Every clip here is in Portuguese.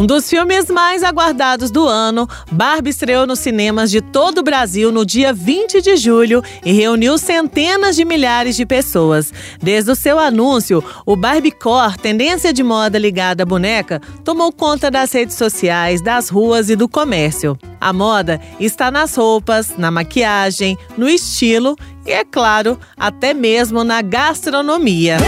Um dos filmes mais aguardados do ano, Barbie estreou nos cinemas de todo o Brasil no dia 20 de julho e reuniu centenas de milhares de pessoas. Desde o seu anúncio, o Barbiecore, tendência de moda ligada à boneca, tomou conta das redes sociais, das ruas e do comércio. A moda está nas roupas, na maquiagem, no estilo e, é claro, até mesmo na gastronomia.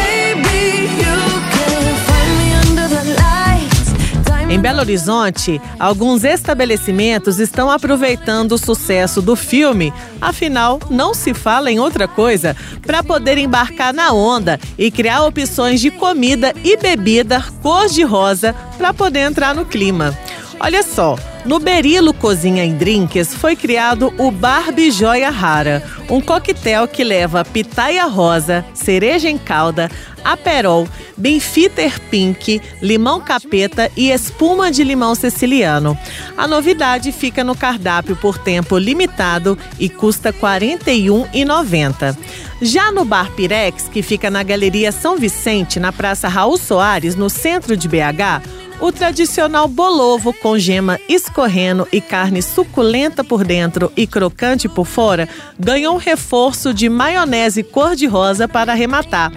Em Belo Horizonte, alguns estabelecimentos estão aproveitando o sucesso do filme, afinal, não se fala em outra coisa, para poder embarcar na onda e criar opções de comida e bebida cor-de-rosa para poder entrar no clima. Olha só, no Berilo Cozinha em Drinks foi criado o Barbie Joia Rara, um coquetel que leva pitaia rosa, cereja em calda, aperol, benfiter pink, limão capeta e espuma de limão siciliano. A novidade fica no cardápio por tempo limitado e custa R$ 41,90. Já no Bar Pirex, que fica na Galeria São Vicente, na Praça Raul Soares, no centro de BH, o tradicional bolovo com gema escorrendo e carne suculenta por dentro e crocante por fora ganhou um reforço de maionese cor-de-rosa para arrematar.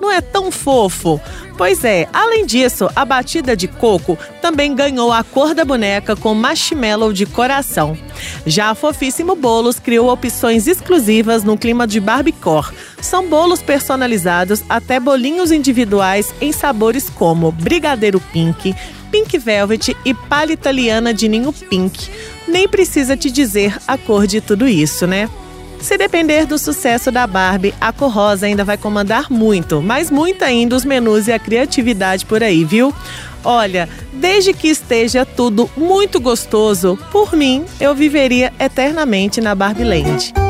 Não é tão fofo? Pois é, além disso, a batida de coco também ganhou a cor da boneca com marshmallow de coração. Já a Fofíssimo Bolos criou opções exclusivas no clima de Barbiecore. São bolos personalizados até bolinhos individuais em sabores como brigadeiro pink, pink velvet e palha italiana de ninho pink. Nem precisa te dizer a cor de tudo isso, né? Se depender do sucesso da Barbie, a cor rosa ainda vai comandar muito, mas muito ainda os menus e a criatividade por aí, viu? Olha, desde que esteja tudo muito gostoso, por mim, eu viveria eternamente na Barbie Land.